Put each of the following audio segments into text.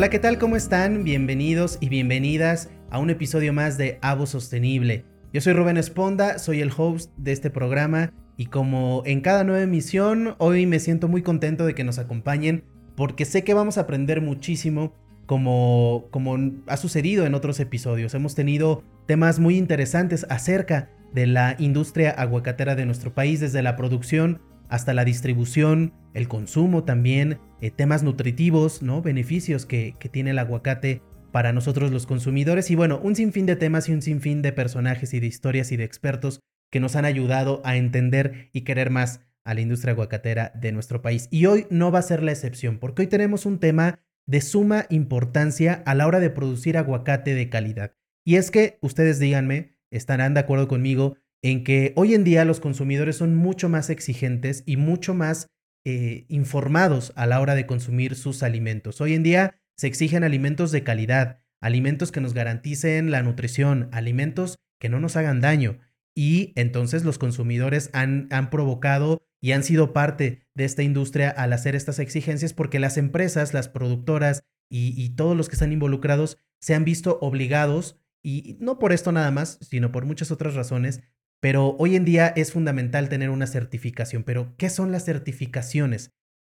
Hola, ¿qué tal? ¿Cómo están? Bienvenidos y bienvenidas a un episodio más de Avo Sostenible. Yo soy Rubén Esponda, soy el host de este programa y como en cada nueva emisión, hoy me siento muy contento de que nos acompañen porque sé que vamos a aprender muchísimo como, como ha sucedido en otros episodios. Hemos tenido temas muy interesantes acerca de la industria aguacatera de nuestro país, desde la producción hasta la distribución, el consumo también, eh, temas nutritivos, ¿no? Beneficios que, que tiene el aguacate para nosotros los consumidores y bueno, un sinfín de temas y un sinfín de personajes y de historias y de expertos que nos han ayudado a entender y querer más a la industria aguacatera de nuestro país. Y hoy no va a ser la excepción, porque hoy tenemos un tema de suma importancia a la hora de producir aguacate de calidad. Y es que, ustedes díganme, estarán de acuerdo conmigo en que hoy en día los consumidores son mucho más exigentes y mucho más eh, informados a la hora de consumir sus alimentos. Hoy en día se exigen alimentos de calidad, alimentos que nos garanticen la nutrición, alimentos que no nos hagan daño. Y entonces los consumidores han, han provocado y han sido parte de esta industria al hacer estas exigencias porque las empresas, las productoras y, y todos los que están involucrados se han visto obligados, y no por esto nada más, sino por muchas otras razones, pero hoy en día es fundamental tener una certificación. Pero, ¿qué son las certificaciones?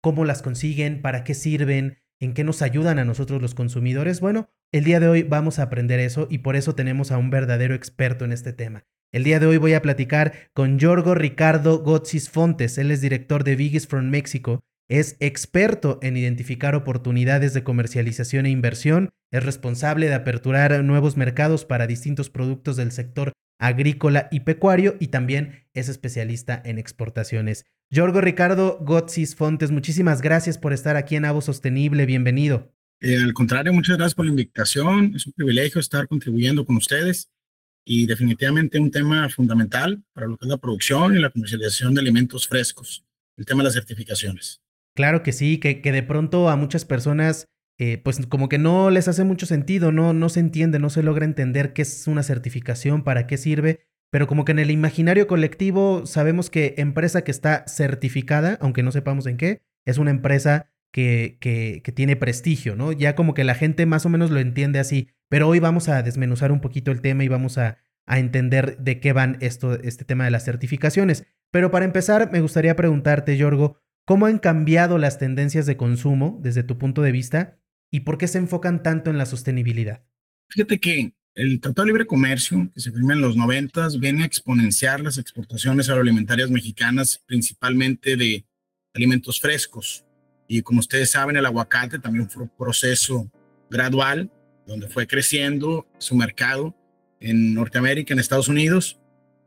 ¿Cómo las consiguen? ¿Para qué sirven? ¿En qué nos ayudan a nosotros los consumidores? Bueno, el día de hoy vamos a aprender eso y por eso tenemos a un verdadero experto en este tema. El día de hoy voy a platicar con Jorgo Ricardo Gotsis Fontes. Él es director de Biggest from México. Es experto en identificar oportunidades de comercialización e inversión. Es responsable de aperturar nuevos mercados para distintos productos del sector agrícola y pecuario y también es especialista en exportaciones. Jorgo Ricardo Gotsis Fontes, muchísimas gracias por estar aquí en Avo Sostenible, bienvenido. Eh, al contrario, muchas gracias por la invitación, es un privilegio estar contribuyendo con ustedes y definitivamente un tema fundamental para lo que es la producción y la comercialización de alimentos frescos, el tema de las certificaciones. Claro que sí, que, que de pronto a muchas personas eh, pues como que no les hace mucho sentido, no, no se entiende, no se logra entender qué es una certificación, para qué sirve, pero como que en el imaginario colectivo sabemos que empresa que está certificada, aunque no sepamos en qué, es una empresa que, que, tiene prestigio, ¿no? Ya como que la gente más o menos lo entiende así, pero hoy vamos a desmenuzar un poquito el tema y vamos a, a entender de qué van esto, este tema de las certificaciones. Pero para empezar, me gustaría preguntarte, Yorgo, ¿cómo han cambiado las tendencias de consumo desde tu punto de vista y por qué se enfocan tanto en la sostenibilidad? Fíjate que el Tratado de Libre Comercio, que se firma en los 90, viene a exponenciar las exportaciones agroalimentarias mexicanas, principalmente de alimentos frescos. Y como ustedes saben, el aguacate también fue un proceso gradual, donde fue creciendo su mercado en Norteamérica, en Estados Unidos.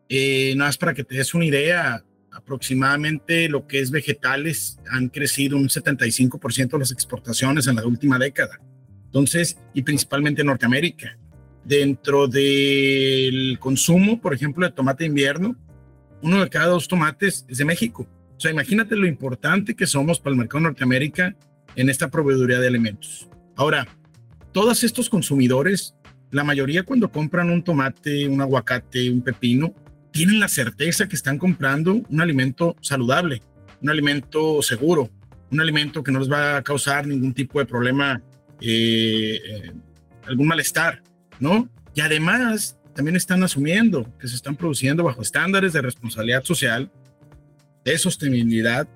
Eh, nada más para que te des una idea, aproximadamente lo que es vegetales han crecido un 75% de las exportaciones en la última década. Entonces, y principalmente en Norteamérica. Dentro del consumo, por ejemplo, de tomate de invierno, uno de cada dos tomates es de México. O sea, imagínate lo importante que somos para el mercado de Norteamérica en esta proveeduría de alimentos. Ahora, todos estos consumidores, la mayoría cuando compran un tomate, un aguacate, un pepino, tienen la certeza que están comprando un alimento saludable, un alimento seguro, un alimento que no les va a causar ningún tipo de problema, eh, eh, algún malestar, ¿no? Y además también están asumiendo que se están produciendo bajo estándares de responsabilidad social, de sostenibilidad,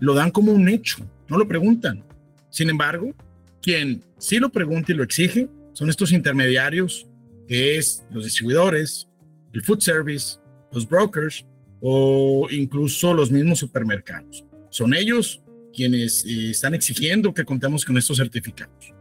lo dan como un hecho, no lo preguntan. Sin embargo, quien sí lo pregunta y lo exige son estos intermediarios, que es los distribuidores, el food service, los brokers o incluso los mismos supermercados. Son ellos quienes eh, están exigiendo que contemos con estos certificados.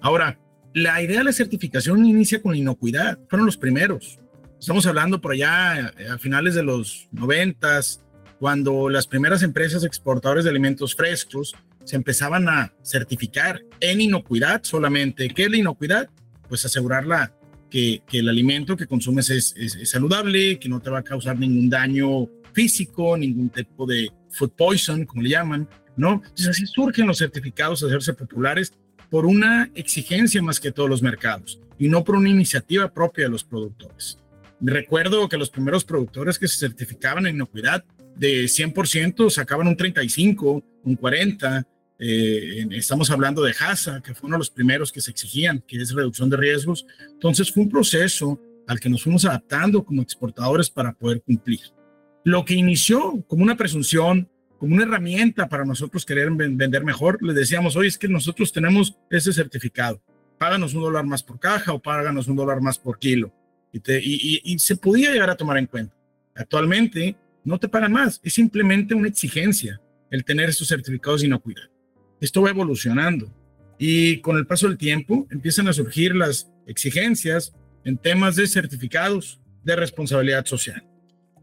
Ahora, la idea de la certificación inicia con la inocuidad. Fueron los primeros. Estamos hablando por allá eh, a finales de los noventas, cuando las primeras empresas exportadoras de alimentos frescos se empezaban a certificar en inocuidad solamente. ¿Qué es la inocuidad? Pues asegurar la que, el alimento que consumes es, saludable, que no te va a causar ningún daño físico, ningún tipo de food poison, como le llaman, ¿no? Entonces así surgen los certificados a hacerse populares por una exigencia más que todos los mercados y no por una iniciativa propia de los productores. Recuerdo que los primeros productores que se certificaban en inocuidad de 100% sacaban un 35, un 40, eh, estamos hablando de HASA, que fue uno de los primeros que se exigían, que es reducción de riesgos. Entonces fue un proceso al que nos fuimos adaptando como exportadores para poder cumplir. Lo que inició como una presunción, como una herramienta para nosotros querer vender mejor, les decíamos, oye, es que nosotros tenemos ese certificado, páganos un dólar más por caja o páganos un dólar más por kilo. Y, y se podía llegar a tomar en cuenta. Actualmente no te pagan más, es simplemente una exigencia el tener estos certificados de inocuidad. Esto va evolucionando y con el paso del tiempo empiezan a surgir las exigencias en temas de certificados de responsabilidad social,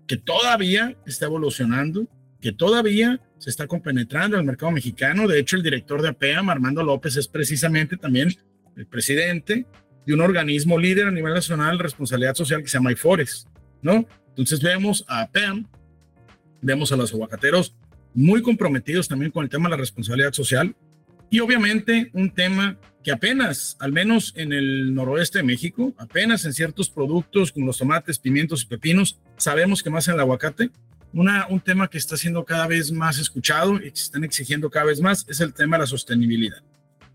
que todavía está evolucionando, que todavía se está compenetrando en el mercado mexicano. De hecho, el director de APEAM, Armando López, es precisamente también el presidente de un organismo líder a nivel nacional de responsabilidad social que se llama IFORES, ¿no? Entonces vemos a APEAM, vemos a los aguacateros muy comprometidos también con el tema de la responsabilidad social y obviamente un tema que apenas, al menos en el noroeste de México, apenas en ciertos productos como los tomates, pimientos y pepinos, sabemos que más en el aguacate, una, un tema que está siendo cada vez más escuchado y que se están exigiendo cada vez más es el tema de la sostenibilidad.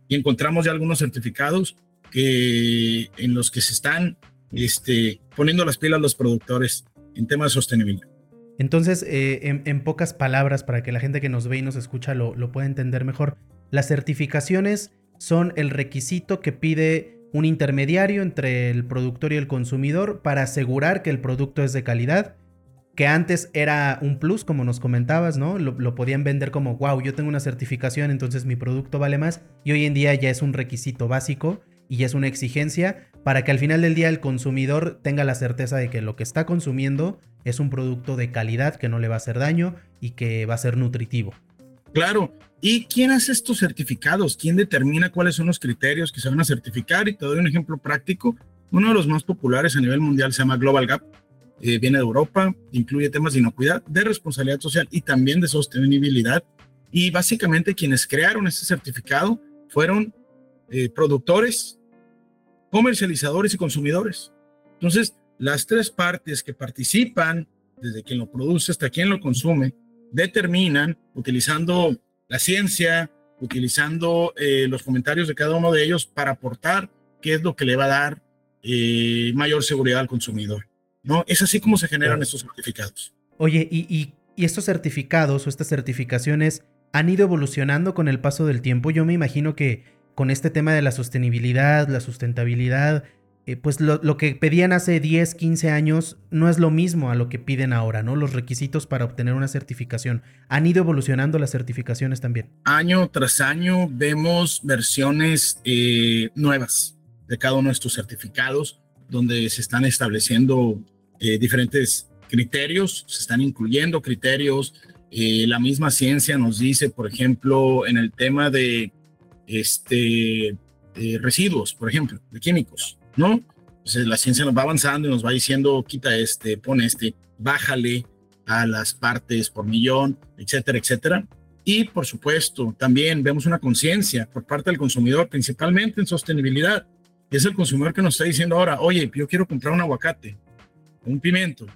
Y encontramos ya algunos certificados que, en los que se están este, poniendo las pilas los productores en tema de sostenibilidad. Entonces, eh, en, pocas palabras, para que la gente que nos ve y nos escucha lo, lo pueda entender mejor, las certificaciones son el requisito que pide un intermediario entre el productor y el consumidor para asegurar que el producto es de calidad, que antes era un plus, como nos comentabas, ¿no? Lo, lo, podían vender como, wow, yo tengo una certificación, entonces mi producto vale más, y hoy en día ya es un requisito básico y ya es una exigencia para que al final del día el consumidor tenga la certeza de que lo que está consumiendo es un producto de calidad que no le va a hacer daño y que va a ser nutritivo. Claro. ¿Y quién hace estos certificados? ¿Quién determina cuáles son los criterios que se van a certificar? Y te doy un ejemplo práctico. Uno de los más populares a nivel mundial se llama Global Gap. Eh, viene de Europa, incluye temas de inocuidad, de responsabilidad social y también de sostenibilidad. Y básicamente quienes crearon este certificado fueron eh, productores, comercializadores y consumidores. Entonces, las tres partes que participan, desde quien lo produce hasta quien lo consume, determinan, utilizando la ciencia, utilizando eh, los comentarios de cada uno de ellos para aportar qué es lo que le va a dar eh, mayor seguridad al consumidor. ¿no? Es así como se generan estos certificados. Oye, y, y estos certificados o estas certificaciones han ido evolucionando con el paso del tiempo. Yo me imagino que con este tema de la sostenibilidad, la sustentabilidad, eh, pues lo, que pedían hace 10, 15 años no es lo mismo a lo que piden ahora, ¿no? Los requisitos para obtener una certificación. ¿Han ido evolucionando las certificaciones también? Año tras año vemos versiones eh, nuevas de cada uno de estos certificados, donde se están estableciendo eh, diferentes criterios, se están incluyendo criterios. la misma ciencia nos dice, por ejemplo, en el tema de este, residuos, por ejemplo, de químicos ¿no? Entonces la ciencia nos va avanzando y nos va diciendo, quita este, pone este, bájale a las partes por millón, etcétera, etcétera. Y por supuesto, también vemos una conciencia por parte del consumidor, principalmente en sostenibilidad. Es el consumidor que nos está diciendo ahora, oye, yo quiero comprar un aguacate, un pimiento,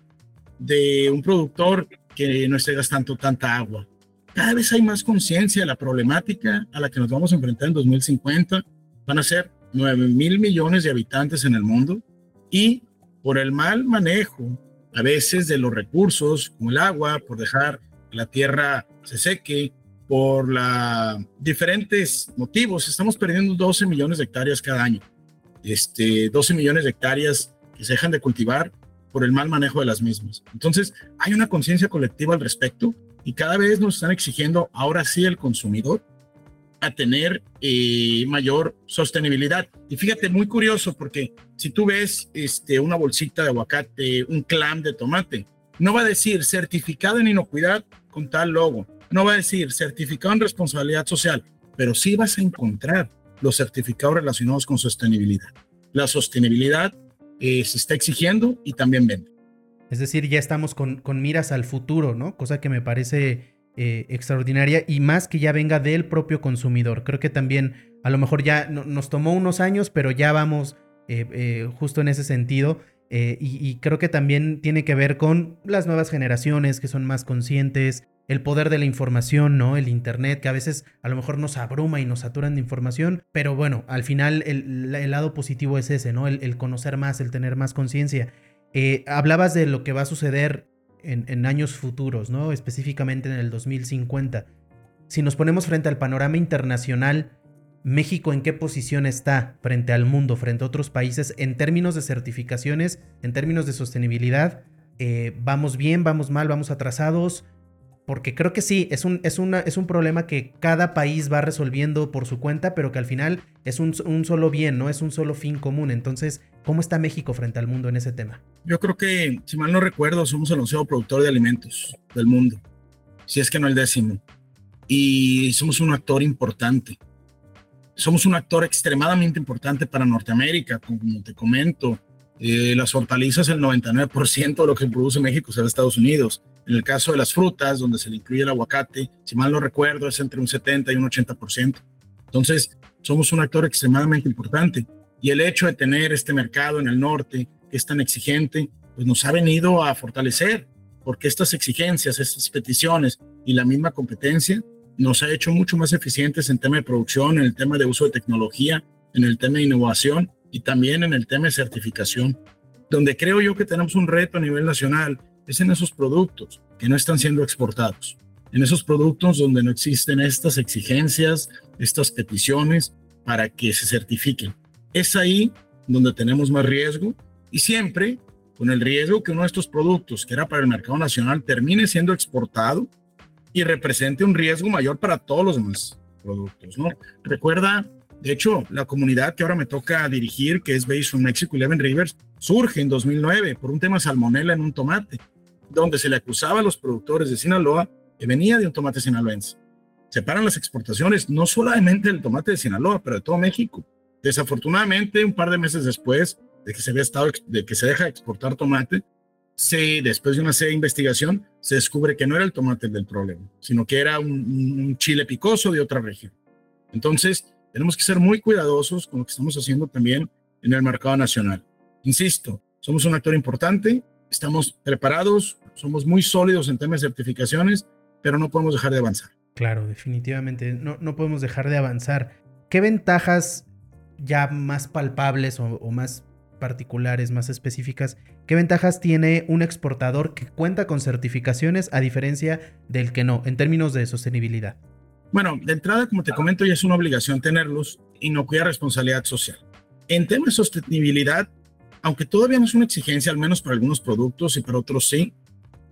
de un productor que no esté gastando tanta agua. Cada vez hay más conciencia de la problemática a la que nos vamos a enfrentar en 2050. Van a ser 9 mil millones de habitantes en el mundo y por el mal manejo a veces de los recursos como el agua, por dejar que la tierra se seque, por la, diferentes motivos, estamos perdiendo 12 millones de hectáreas cada año. Este, 12 millones de hectáreas que se dejan de cultivar por el mal manejo de las mismas. Entonces, hay una conciencia colectiva al respecto y cada vez nos están exigiendo ahora sí el consumidor a tener eh, mayor sostenibilidad. Y fíjate, muy curioso, porque si tú ves este, una bolsita de aguacate, un clam de tomate, no va a decir certificado en inocuidad con tal logo, no va a decir certificado en responsabilidad social, pero sí vas a encontrar los certificados relacionados con sostenibilidad. La sostenibilidad eh, se está exigiendo y también vende. Es decir, ya estamos con, con miras al futuro, ¿no? Cosa que me parece eh, extraordinaria y más que ya venga del propio consumidor. Creo que también a lo mejor ya nos tomó unos años, pero ya vamos eh, eh, justo en ese sentido. Y, y, creo que también tiene que ver con las nuevas generaciones que son más conscientes, el poder de la información, ¿no? El Internet, que a veces a lo mejor nos abruma y nos saturan de información, pero bueno, al final el, lado positivo es ese, ¿no? El, conocer más, el tener más conciencia. Eh, hablabas de lo que va a suceder en, años futuros, ¿no? Específicamente en el 2050. Si nos ponemos frente al panorama internacional, México en qué posición está frente al mundo, frente a otros países en términos de certificaciones, en términos de sostenibilidad. Eh, ¿Vamos bien, vamos mal, vamos atrasados? Porque creo que sí, es un, es, una, es un problema que cada país va resolviendo por su cuenta, pero que al final es un, un, solo bien, no es un solo fin común. Entonces, ¿cómo está México frente al mundo en ese tema? Yo creo que, si mal no recuerdo, somos el onceavo productor de alimentos del mundo, si es que no el décimo. Y somos un actor importante somos un actor extremadamente importante para Norteamérica, como te comento. Eh, las hortalizas, el 99% de lo que produce México es de Estados Unidos. En el caso de las frutas, donde se le incluye el aguacate, si mal no recuerdo, es entre un 70 y un 80%. Entonces, somos un actor extremadamente importante. Y el hecho de tener este mercado en el norte, que es tan exigente, pues nos ha venido a fortalecer, porque estas exigencias, estas peticiones y la misma competencia nos ha hecho mucho más eficientes en tema de producción, en el tema de uso de tecnología, en el tema de innovación y también en el tema de certificación. Donde creo yo que tenemos un reto a nivel nacional es en esos productos que no están siendo exportados, en esos productos donde no existen estas exigencias, estas peticiones para que se certifiquen. Es ahí donde tenemos más riesgo y siempre con el riesgo que uno de estos productos que era para el mercado nacional termine siendo exportado y represente un riesgo mayor para todos los demás productos, ¿no? Recuerda, de hecho, la comunidad que ahora me toca dirigir, que es Based on Mexico Eleven Rivers, surge en 2009 por un tema salmonella en un tomate, donde se le acusaba a los productores de Sinaloa que venía de un tomate sinaloense. Se paran las exportaciones, no solamente del tomate de Sinaloa, pero de todo México. Desafortunadamente, un par de meses después de que se había estado, de que se deja exportar tomate, se, después de una serie de investigación, se descubre que no era el tomate del problema, sino que era un, chile picoso de otra región. Entonces, tenemos que ser muy cuidadosos con lo que estamos haciendo también en el mercado nacional. Insisto, somos un actor importante, estamos preparados, somos muy sólidos en temas de certificaciones, pero no podemos dejar de avanzar. Claro, definitivamente, no, no podemos dejar de avanzar. ¿Qué ventajas ya más palpables o, o más particulares, más específicas, ¿qué ventajas tiene un exportador que cuenta con certificaciones a diferencia del que no, en términos de sostenibilidad? Bueno, de entrada, como te comento, ya es una obligación tenerlos y no cuida responsabilidad social. En temas de sostenibilidad, aunque todavía no es una exigencia, al menos para algunos productos y para otros sí,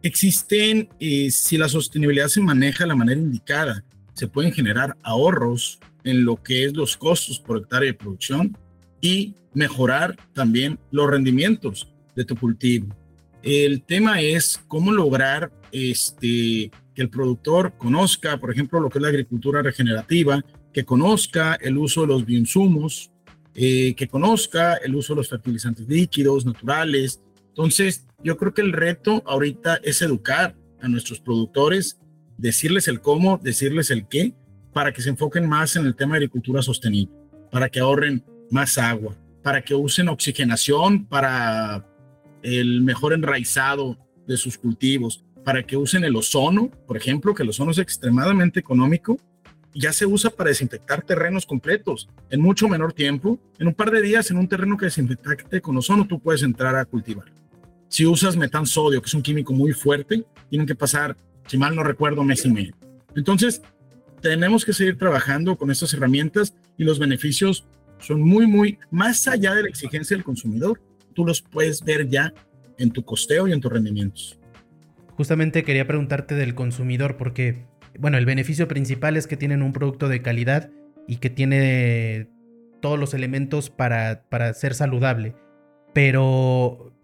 existen, eh, si la sostenibilidad se maneja de la manera indicada, se pueden generar ahorros en lo que es los costos por hectárea de producción y mejorar también los rendimientos de tu cultivo. El tema es cómo lograr este, que el productor conozca, por ejemplo, lo que es la agricultura regenerativa, que conozca el uso de los bioinsumos, eh, que conozca el uso de los fertilizantes líquidos, naturales. Entonces, yo creo que el reto ahorita es educar a nuestros productores, decirles el cómo, decirles el qué, para que se enfoquen más en el tema de agricultura sostenible, para que ahorren más agua, para que usen oxigenación para el mejor enraizado de sus cultivos, para que usen el ozono, por ejemplo, que el ozono es extremadamente económico, ya se usa para desinfectar terrenos completos en mucho menor tiempo. En un par de días, en un terreno que desinfecte con ozono, tú puedes entrar a cultivar. Si usas metan sodio, que es un químico muy fuerte, tienen que pasar, si mal no recuerdo, mes y medio. Entonces, tenemos que seguir trabajando con estas herramientas y los beneficios son muy, muy más allá de la exigencia del consumidor. Tú los puedes ver ya en tu costeo y en tus rendimientos. Justamente quería preguntarte del consumidor porque, bueno, el beneficio principal es que tienen un producto de calidad y que tiene todos los elementos para, para ser saludable. Pero,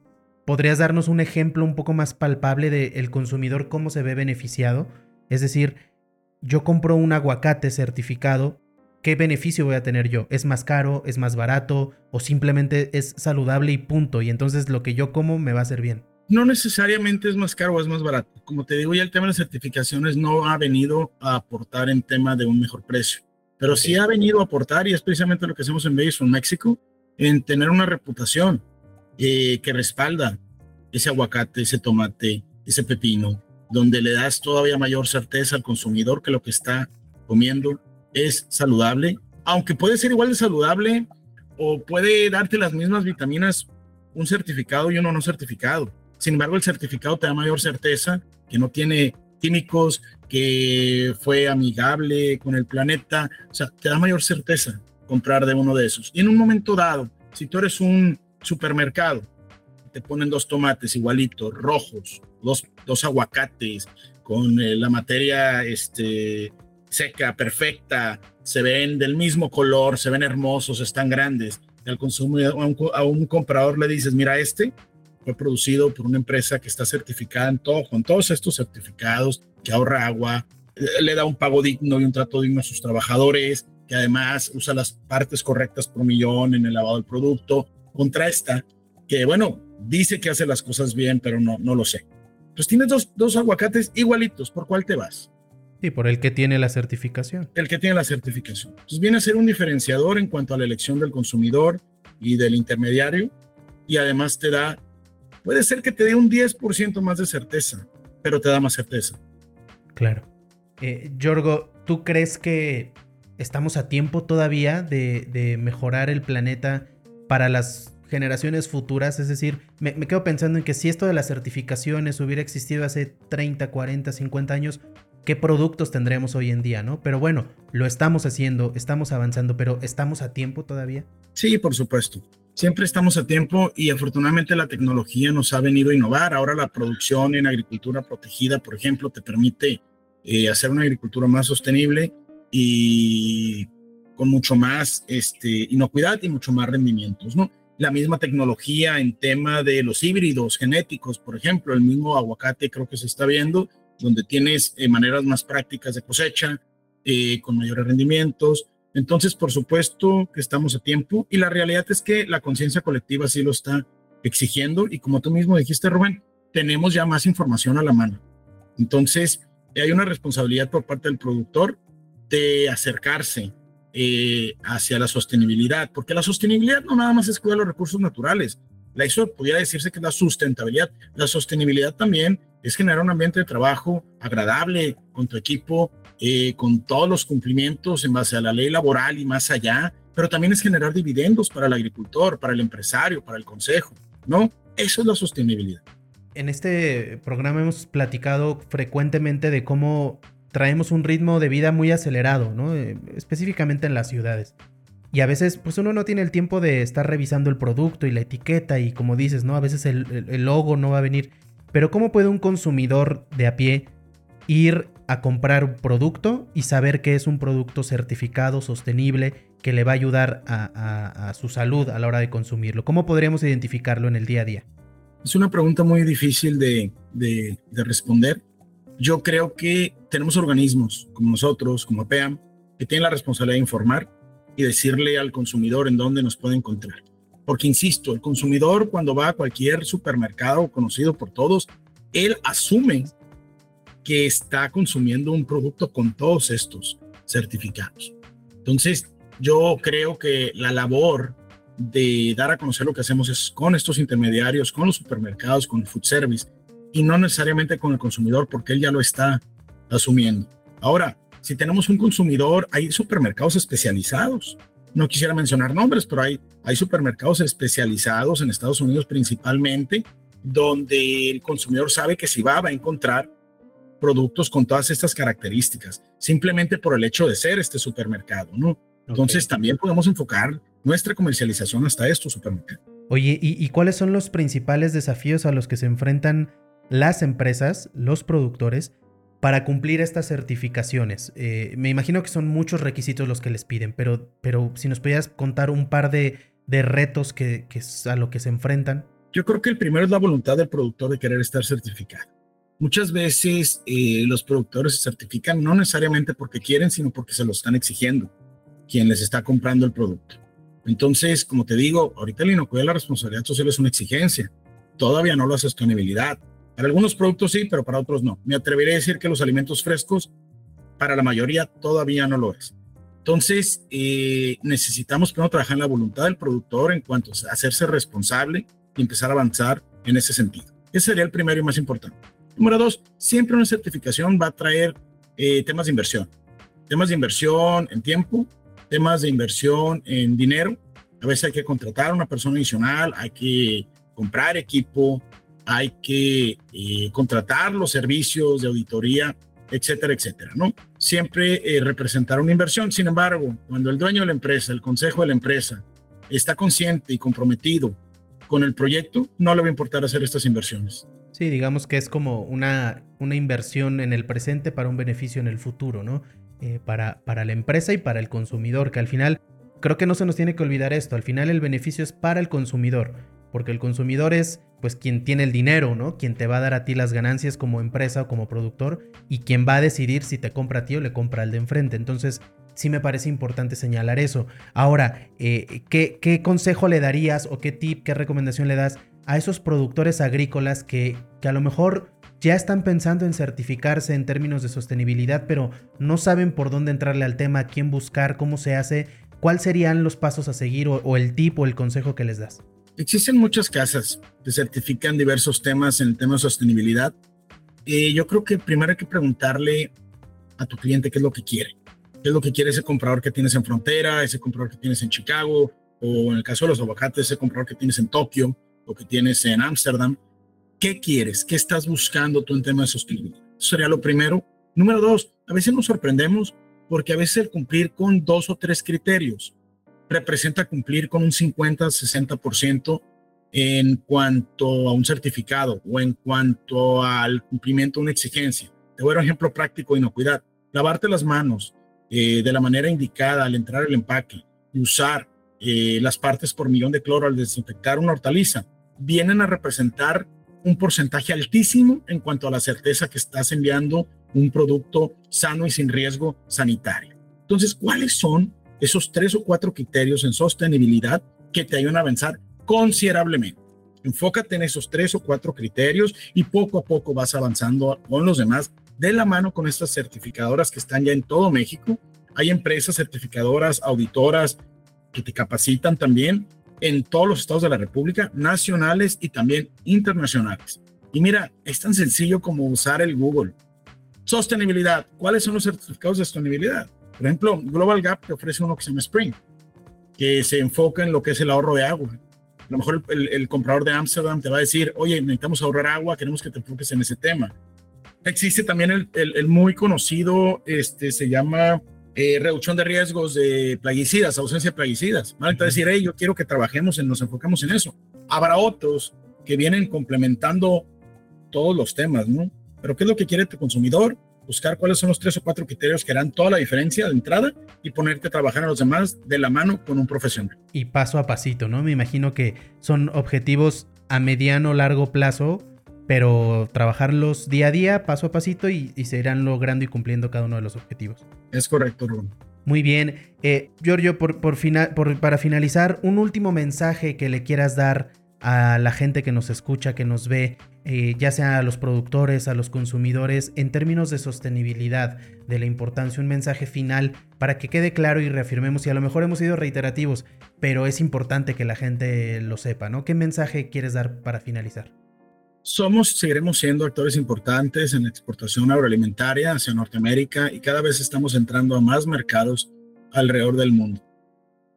¿podrías darnos un ejemplo un poco más palpable del el consumidor cómo se ve beneficiado? Es decir, yo compro un aguacate certificado ¿Qué beneficio voy a tener yo? ¿Es más caro? ¿Es más barato? ¿O simplemente es saludable y punto? Y entonces lo que yo como me va a hacer bien. No necesariamente es más caro o es más barato. Como te digo, ya el tema de las certificaciones no ha venido a aportar en tema de un mejor precio, pero sí ha venido a aportar, y es precisamente lo que hacemos en Base from México, en tener una reputación eh, que respalda ese aguacate, ese tomate, ese pepino, donde le das todavía mayor certeza al consumidor que lo que está comiendo es saludable, aunque puede ser igual de saludable o puede darte las mismas vitaminas un certificado y uno no certificado. Sin embargo, el certificado te da mayor certeza que no tiene químicos, que fue amigable con el planeta, o sea, te da mayor certeza comprar de uno de esos. Y en un momento dado, si tú eres un supermercado, te ponen dos tomates igualitos, rojos, dos, dos aguacates, con eh, la materia este, seca, perfecta, se ven del mismo color, se ven hermosos, están grandes. Al consumidor, a un, a un comprador le dices, mira, este fue producido por una empresa que está certificada en todo, con todos estos certificados, que ahorra agua, eh, le da un pago digno y un trato digno a sus trabajadores, que además usa las partes correctas por millón en el lavado del producto, contra esta, que bueno, dice que hace las cosas bien, pero no, no lo sé. Entonces tienes dos, dos aguacates igualitos, ¿por cuál te vas? Sí, por el que tiene la certificación. El que tiene la certificación. Entonces viene a ser un diferenciador en cuanto a la elección del consumidor y del intermediario y además te da, puede ser que te dé un 10% más de certeza, pero te da más certeza. Claro. Eh, Yorgo, ¿tú crees que estamos a tiempo todavía de, de mejorar el planeta para las generaciones futuras. Es decir, me, quedo pensando en que si esto de las certificaciones hubiera existido hace 30, 40, 50 años, ¿qué productos tendremos hoy en día, no? Pero bueno, lo estamos haciendo, estamos avanzando, pero ¿estamos a tiempo todavía? Sí, por supuesto. Siempre estamos a tiempo y afortunadamente la tecnología nos ha venido a innovar. Ahora la producción en agricultura protegida, por ejemplo, te permite eh, hacer una agricultura más sostenible y con mucho más este, inocuidad y mucho más rendimientos, ¿no? La misma tecnología en tema de los híbridos genéticos, por ejemplo, el mismo aguacate creo que se está viendo, donde tienes eh, maneras más prácticas de cosecha, eh, con mayores rendimientos. Entonces, por supuesto que estamos a tiempo y la realidad es que la conciencia colectiva sí lo está exigiendo y como tú mismo dijiste, Rubén, tenemos ya más información a la mano. Entonces, hay una responsabilidad por parte del productor de acercarse eh, hacia la sostenibilidad, porque la sostenibilidad no nada más es cuidar los recursos naturales, la eso pudiera decirse que es la sustentabilidad, la sostenibilidad también es generar un ambiente de trabajo agradable con tu equipo, eh, con todos los cumplimientos en base a la ley laboral y más allá, pero también es generar dividendos para el agricultor, para el empresario, para el consejo, ¿no? Eso es la sostenibilidad. En este programa hemos platicado frecuentemente de cómo traemos un ritmo de vida muy acelerado, ¿no? Eh, específicamente en las ciudades. Y a veces, pues uno no tiene el tiempo de estar revisando el producto y la etiqueta y como dices, ¿no? A veces el, logo no va a venir. Pero ¿cómo puede un consumidor de a pie ir a comprar un producto y saber que es un producto certificado, sostenible, que le va a ayudar a, su salud a la hora de consumirlo? ¿Cómo podríamos identificarlo en el día a día? Es una pregunta muy difícil de responder yo creo que tenemos organismos como nosotros, como APEAM, que tienen la responsabilidad de informar y decirle al consumidor en dónde nos puede encontrar. Porque, insisto, el consumidor cuando va a cualquier supermercado conocido por todos, él asume que está consumiendo un producto con todos estos certificados. Entonces, yo creo que la labor de dar a conocer lo que hacemos es con estos intermediarios, con los supermercados, con el food service, y no necesariamente con el consumidor porque él ya lo está asumiendo. Ahora, si tenemos un consumidor, hay supermercados especializados. No quisiera mencionar nombres, pero hay, hay supermercados especializados en Estados Unidos principalmente, donde el consumidor sabe que si va, va a encontrar productos con todas estas características, simplemente por el hecho de ser este supermercado, ¿no? Entonces okay. también podemos enfocar nuestra comercialización hasta estos supermercados. Oye, ¿y, ¿y cuáles son los principales desafíos a los que se enfrentan las empresas, los productores, para cumplir estas certificaciones? Eh, me imagino que son muchos requisitos los que les piden, pero, pero si nos pudieras contar un par de, retos que, a lo que se enfrentan. Yo creo que el primero es la voluntad del productor de querer estar certificado. Muchas veces eh, los productores se certifican no necesariamente porque quieren, sino porque se lo están exigiendo quien les está comprando el producto. Entonces, como te digo, ahorita la inocuidad la responsabilidad social es una exigencia. Todavía no la sostenibilidad. Para algunos productos sí, pero para otros no. Me atreveré a decir que los alimentos frescos, para la mayoría, todavía no lo es. Entonces, eh, necesitamos primero trabajar en la voluntad del productor en cuanto a hacerse responsable y empezar a avanzar en ese sentido. Ese sería el primero y más importante. Número dos, siempre una certificación va a traer eh, temas de inversión. Temas de inversión en tiempo, temas de inversión en dinero. A veces hay que contratar a una persona adicional, hay que comprar equipo, hay que eh, contratar los servicios de auditoría, etcétera, etcétera, ¿no? Siempre eh, representar una inversión. Sin embargo, cuando el dueño de la empresa, el consejo de la empresa, está consciente y comprometido con el proyecto, no le va a importar hacer estas inversiones. Sí, digamos que es como una, una inversión en el presente para un beneficio en el futuro, ¿no? Eh, para, para la empresa y para el consumidor, que al final creo que no se nos tiene que olvidar esto, al final el beneficio es para el consumidor, porque el consumidor es pues quien tiene el dinero, ¿no? Quien te va a dar a ti las ganancias como empresa o como productor y quien va a decidir si te compra a ti o le compra al de enfrente. Entonces, sí me parece importante señalar eso. Ahora, eh, ¿qué, ¿qué, consejo le darías o qué tip, qué recomendación le das a esos productores agrícolas que, que a lo mejor ya están pensando en certificarse en términos de sostenibilidad, pero no saben por dónde entrarle al tema, quién buscar, cómo se hace? ¿Cuáles serían los pasos a seguir o, o el tip o el consejo que les das? Existen muchas casas que certifican diversos temas en el tema de sostenibilidad. Eh, yo creo que primero hay que preguntarle a tu cliente qué es lo que quiere. ¿Qué es lo que quiere ese comprador que tienes en frontera, ese comprador que tienes en Chicago, o en el caso de los aguacates, ese comprador que tienes en Tokio o que tienes en Ámsterdam? ¿Qué quieres? ¿Qué estás buscando tú en tema de sostenibilidad? Eso sería lo primero. Número dos, a veces nos sorprendemos porque a veces el cumplir con dos o tres criterios representa cumplir con un 50-60% en cuanto a un certificado o en cuanto al cumplimiento de una exigencia. Te voy a dar un ejemplo práctico de inocuidad. Lavarte las manos eh, de la manera indicada al entrar al empaque y usar eh, las partes por millón de cloro al desinfectar una hortaliza vienen a representar un porcentaje altísimo en cuanto a la certeza que estás enviando un producto sano y sin riesgo sanitario. Entonces, ¿cuáles son esos tres o cuatro criterios en sostenibilidad que te ayudan a avanzar considerablemente. Enfócate en esos tres o cuatro criterios y poco a poco vas avanzando con los demás de la mano con estas certificadoras que están ya en todo México. Hay empresas certificadoras, auditoras que te capacitan también en todos los estados de la República, nacionales y también internacionales. Y mira, es tan sencillo como usar el Google. Sostenibilidad. ¿Cuáles son los certificados de sostenibilidad? Por ejemplo, Global Gap te ofrece uno que se llama Spring, que se enfoca en lo que es el ahorro de agua. A lo mejor el, comprador de Amsterdam te va a decir, oye, necesitamos ahorrar agua, queremos que te enfoques en ese tema. Existe también el, el muy conocido, este, se llama eh, reducción de riesgos de plaguicidas, ausencia de plaguicidas. ¿vale? Entonces decir, hey, yo quiero que trabajemos, en, nos enfoquemos en eso. Habrá otros que vienen complementando todos los temas, ¿no? Pero ¿qué es lo que quiere tu consumidor? Buscar cuáles son los tres o cuatro criterios que harán toda la diferencia de entrada y ponerte a trabajar a los demás de la mano con un profesional. Y paso a pasito, ¿no? Me imagino que son objetivos a mediano, largo plazo, pero trabajarlos día a día, paso a pasito y, se irán logrando y cumpliendo cada uno de los objetivos. Es correcto, Rubén. Muy bien. Eh, Giorgio, por, por, por, para finalizar, un último mensaje que le quieras dar a la gente que nos escucha, que nos ve eh, ya sea a los productores, a los consumidores, en términos de sostenibilidad, de la importancia, un mensaje final para que quede claro y reafirmemos, y a lo mejor hemos sido reiterativos, pero es importante que la gente lo sepa, ¿no? ¿Qué mensaje quieres dar para finalizar? Somos, seguiremos siendo actores importantes en la exportación agroalimentaria hacia Norteamérica y cada vez estamos entrando a más mercados alrededor del mundo.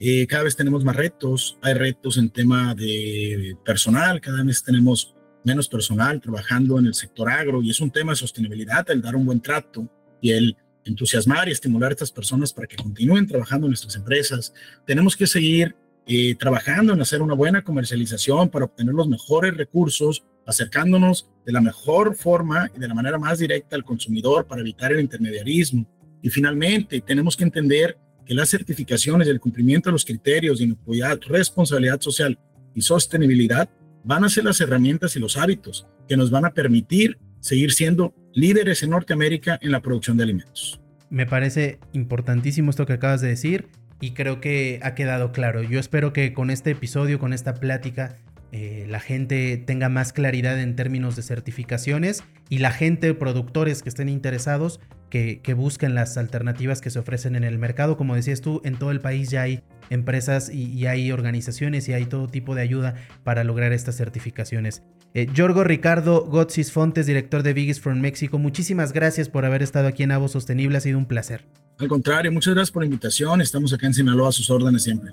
Eh, cada vez tenemos más retos, hay retos en tema de personal, cada vez tenemos menos personal trabajando en el sector agro y es un tema de sostenibilidad, el dar un buen trato y el entusiasmar y estimular a estas personas para que continúen trabajando en nuestras empresas. Tenemos que seguir eh, trabajando en hacer una buena comercialización para obtener los mejores recursos, acercándonos de la mejor forma y de la manera más directa al consumidor para evitar el intermediarismo. Y finalmente, tenemos que entender que las certificaciones y el cumplimiento de los criterios de inocuidad, responsabilidad social y sostenibilidad van a ser las herramientas y los hábitos que nos van a permitir seguir siendo líderes en Norteamérica en la producción de alimentos. Me parece importantísimo esto que acabas de decir y creo que ha quedado claro. Yo espero que con este episodio, con esta plática, eh, la gente tenga más claridad en términos de certificaciones y la gente, productores que estén interesados, que, busquen las alternativas que se ofrecen en el mercado. Como decías tú, en todo el país ya hay empresas y, hay organizaciones y hay todo tipo de ayuda para lograr estas certificaciones. Eh, Yorgo Ricardo Gotsis Fontes, director de Biggest from México, muchísimas gracias por haber estado aquí en Avo Sostenible, ha sido un placer. Al contrario, muchas gracias por la invitación, estamos acá en Sinaloa a sus órdenes siempre.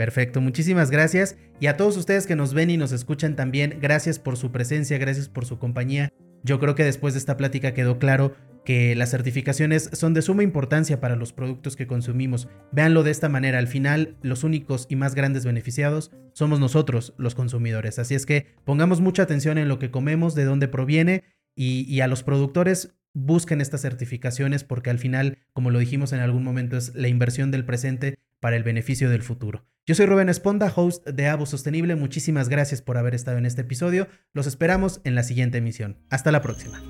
Perfecto, muchísimas gracias. Y a todos ustedes que nos ven y nos escuchan también, gracias por su presencia, gracias por su compañía. Yo creo que después de esta plática quedó claro que las certificaciones son de suma importancia para los productos que consumimos. Véanlo de esta manera, al final los únicos y más grandes beneficiados somos nosotros, los consumidores. Así es que pongamos mucha atención en lo que comemos, de dónde proviene y, a los productores busquen estas certificaciones porque al final, como lo dijimos en algún momento, es la inversión del presente para el beneficio del futuro. Yo soy Rubén Esponda, host de Avo Sostenible. Muchísimas gracias por haber estado en este episodio. Los esperamos en la siguiente emisión. Hasta la próxima.